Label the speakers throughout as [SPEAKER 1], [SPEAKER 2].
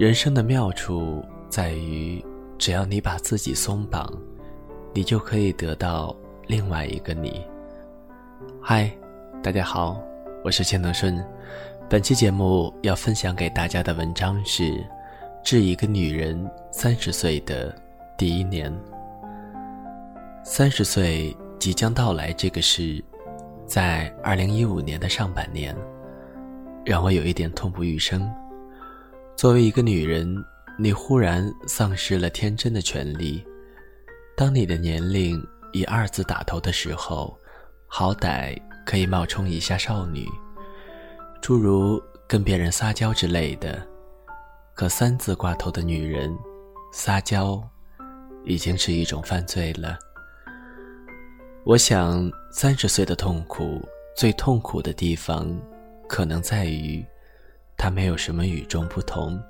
[SPEAKER 1] 人生的妙处在于，只要你把自己松绑，你就可以得到另外一个你。嗨，大家好，我是钱德顺。本期节目要分享给大家的文章是《致一个女人三十岁的第一年》。三十岁即将到来这个事，在二零一五年的上半年，让我有一点痛不欲生。作为一个女人，你忽然丧失了天真的权利。当你的年龄以二字打头的时候，好歹可以冒充一下少女，诸如跟别人撒娇之类的。可三字挂头的女人，撒娇已经是一种犯罪了。我想，三十岁的痛苦，最痛苦的地方，可能在于。他没有什么与众不同，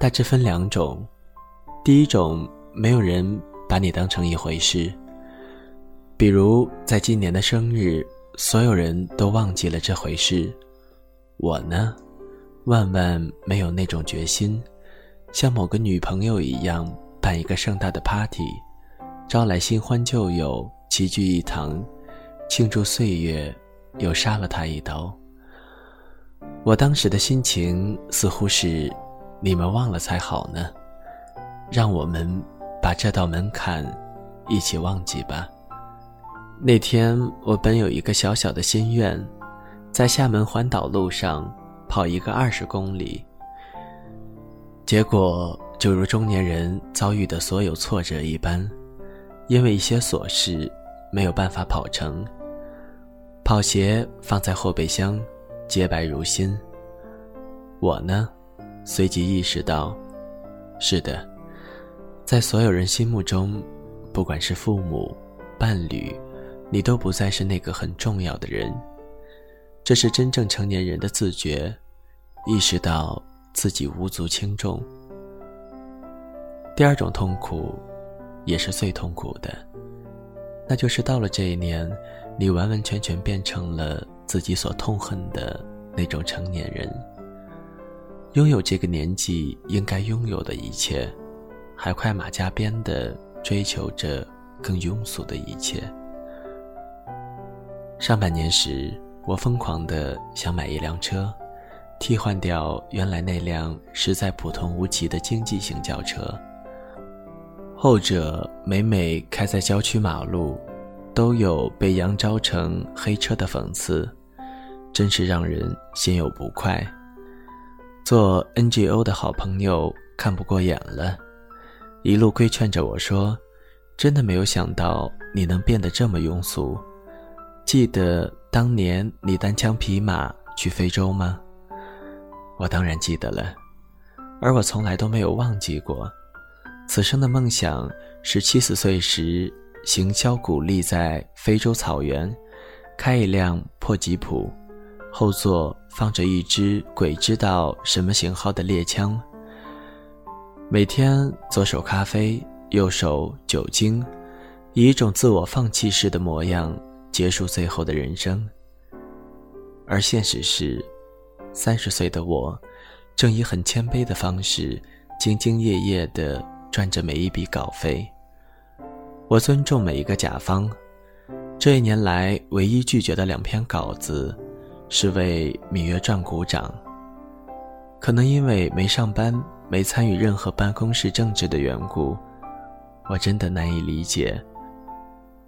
[SPEAKER 1] 大致分两种。第一种，没有人把你当成一回事。比如在今年的生日，所有人都忘记了这回事。我呢，万万没有那种决心，像某个女朋友一样办一个盛大的 party，招来新欢旧友齐聚一堂，庆祝岁月，又杀了他一刀。我当时的心情似乎是，你们忘了才好呢。让我们把这道门槛一起忘记吧。那天我本有一个小小的心愿，在厦门环岛路上跑一个二十公里。结果就如中年人遭遇的所有挫折一般，因为一些琐事没有办法跑成。跑鞋放在后备箱。洁白如新。我呢，随即意识到，是的，在所有人心目中，不管是父母、伴侣，你都不再是那个很重要的人。这是真正成年人的自觉，意识到自己无足轻重。第二种痛苦，也是最痛苦的，那就是到了这一年，你完完全全变成了。自己所痛恨的那种成年人，拥有这个年纪应该拥有的一切，还快马加鞭地追求着更庸俗的一切。上半年时，我疯狂地想买一辆车，替换掉原来那辆实在普通无奇的经济型轿车。后者每每开在郊区马路。都有被扬招成黑车的讽刺，真是让人心有不快。做 NGO 的好朋友看不过眼了，一路规劝着我说：“真的没有想到你能变得这么庸俗。记得当年你单枪匹马去非洲吗？”我当然记得了，而我从来都没有忘记过，此生的梦想是七十岁时。行销鼓励在非洲草原开一辆破吉普，后座放着一支鬼知道什么型号的猎枪。每天左手咖啡，右手酒精，以一种自我放弃式的模样结束最后的人生。而现实是，三十岁的我，正以很谦卑的方式，兢兢业业地赚着每一笔稿费。我尊重每一个甲方。这一年来，唯一拒绝的两篇稿子，是为《芈月传》鼓掌。可能因为没上班、没参与任何办公室政治的缘故，我真的难以理解，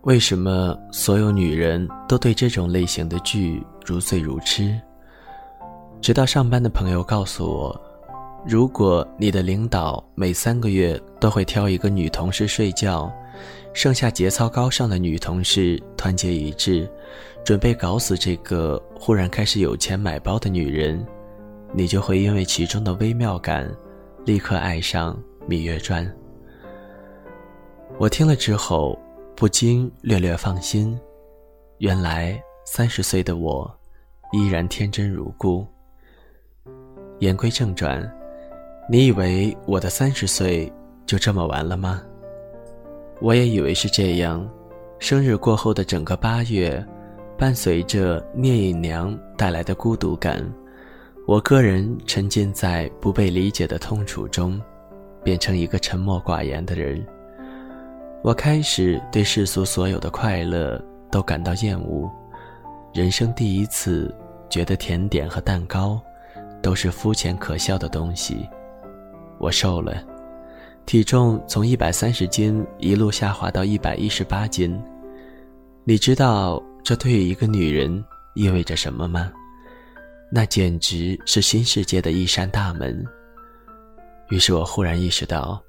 [SPEAKER 1] 为什么所有女人都对这种类型的剧如醉如痴。直到上班的朋友告诉我，如果你的领导每三个月都会挑一个女同事睡觉。剩下节操高尚的女同事团结一致，准备搞死这个忽然开始有钱买包的女人，你就会因为其中的微妙感，立刻爱上《芈月传》。我听了之后，不禁略略放心，原来三十岁的我，依然天真如故。言归正传，你以为我的三十岁就这么完了吗？我也以为是这样，生日过后的整个八月，伴随着聂隐娘带来的孤独感，我个人沉浸在不被理解的痛楚中，变成一个沉默寡言的人。我开始对世俗所有的快乐都感到厌恶，人生第一次觉得甜点和蛋糕都是肤浅可笑的东西。我瘦了，体重从一百三十斤一路下滑到一百一十八斤。你知道这对于一个女人意味着什么吗？那简直是新世界的一扇大门。于是我忽然意识到，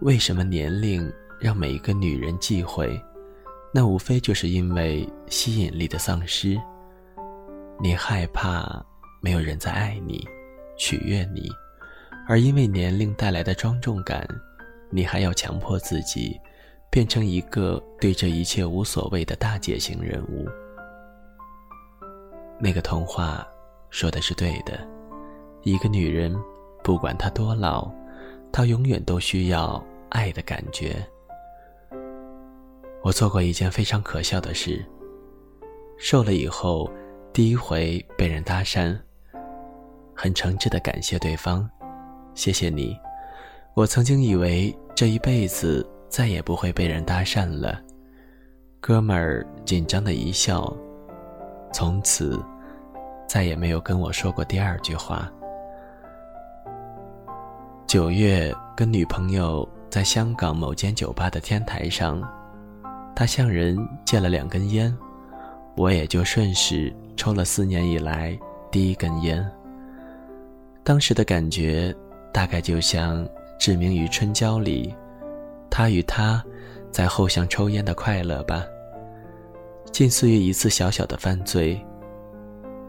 [SPEAKER 1] 为什么年龄让每一个女人忌讳？那无非就是因为吸引力的丧失。你害怕没有人在爱你，取悦你，而因为年龄带来的庄重感，你还要强迫自己，变成一个对这一切无所谓的大姐型人物。那个童话。说的是对的，一个女人，不管她多老，她永远都需要爱的感觉。我做过一件非常可笑的事。瘦了以后，第一回被人搭讪，很诚挚的感谢对方，谢谢你。我曾经以为这一辈子再也不会被人搭讪了。哥们儿紧张的一笑，从此。再也没有跟我说过第二句话。九月跟女朋友在香港某间酒吧的天台上，他向人借了两根烟，我也就顺势抽了四年以来第一根烟。当时的感觉大概就像《志明与春娇》里，他与她在后巷抽烟的快乐吧，近似于一次小小的犯罪。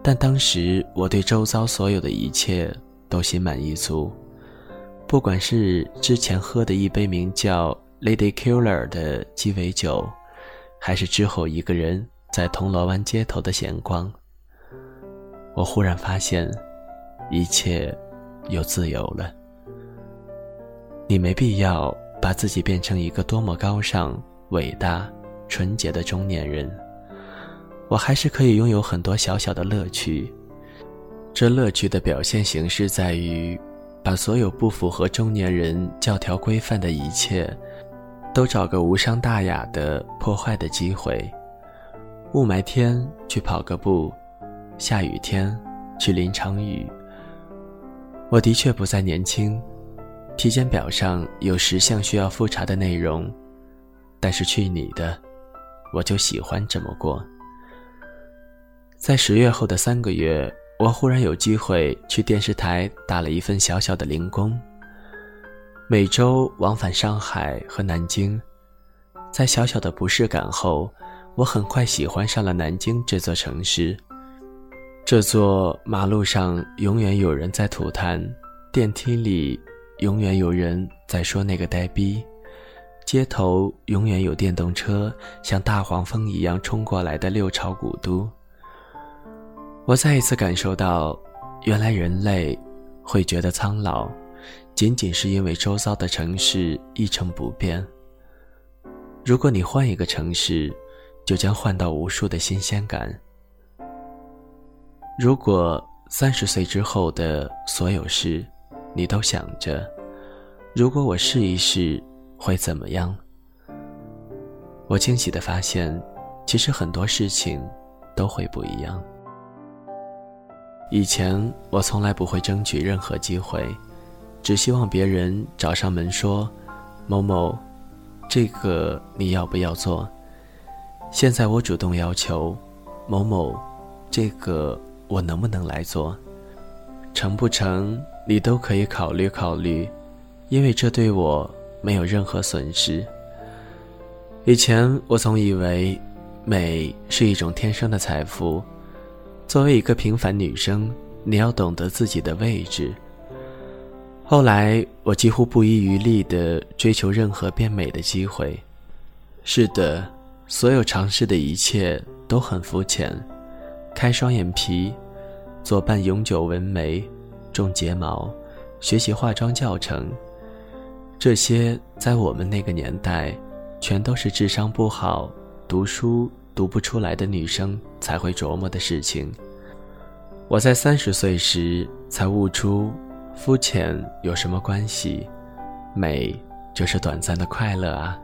[SPEAKER 1] 但当时我对周遭所有的一切都心满意足，不管是之前喝的一杯名叫 Lady Killer 的鸡尾酒，还是之后一个人在铜锣湾街头的闲逛，我忽然发现，一切又自由了。你没必要把自己变成一个多么高尚、伟大、纯洁的中年人。我还是可以拥有很多小小的乐趣，这乐趣的表现形式在于，把所有不符合中年人教条规范的一切，都找个无伤大雅的破坏的机会。雾霾天去跑个步，下雨天去淋场雨。我的确不再年轻，体检表上有十项需要复查的内容，但是去你的，我就喜欢这么过。在十月后的三个月，我忽然有机会去电视台打了一份小小的零工，每周往返上海和南京。在小小的不适感后，我很快喜欢上了南京这座城市。这座马路上永远有人在吐痰，电梯里永远有人在说那个呆逼，街头永远有电动车像大黄蜂一样冲过来的六朝古都。我再一次感受到，原来人类会觉得苍老，仅仅是因为周遭的城市一成不变。如果你换一个城市，就将换到无数的新鲜感。如果三十岁之后的所有事，你都想着，如果我试一试会怎么样？我惊喜的发现，其实很多事情都会不一样。以前我从来不会争取任何机会，只希望别人找上门说：“某某，这个你要不要做？”现在我主动要求：“某某，这个我能不能来做？成不成你都可以考虑考虑，因为这对我没有任何损失。”以前我总以为，美是一种天生的财富。作为一个平凡女生，你要懂得自己的位置。后来，我几乎不遗余力地追求任何变美的机会。是的，所有尝试的一切都很肤浅：开双眼皮，做半永久纹眉，种睫毛，学习化妆教程。这些在我们那个年代，全都是智商不好、读书。读不出来的女生才会琢磨的事情。我在三十岁时才悟出，肤浅有什么关系？美就是短暂的快乐啊！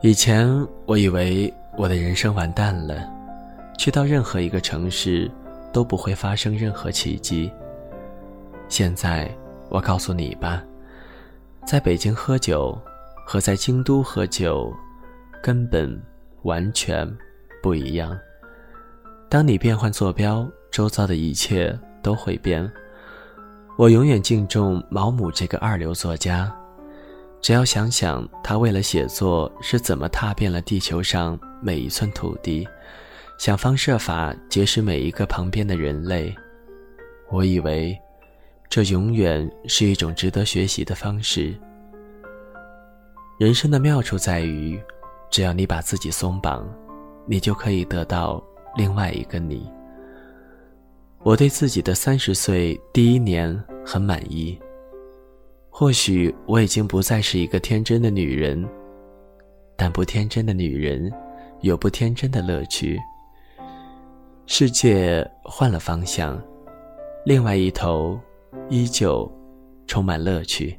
[SPEAKER 1] 以前我以为我的人生完蛋了，去到任何一个城市都不会发生任何奇迹。现在我告诉你吧，在北京喝酒和在京都喝酒根本完全不一样。当你变换坐标，周遭的一切都会变。我永远敬重毛姆这个二流作家，只要想想他为了写作是怎么踏遍了地球上每一寸土地，想方设法结识每一个旁边的人类，我以为，这永远是一种值得学习的方式。人生的妙处在于，只要你把自己松绑，你就可以得到。另外一个你，我对自己的三十岁第一年很满意。或许我已经不再是一个天真的女人，但不天真的女人有不天真的乐趣。世界换了方向，另外一头依旧充满乐趣。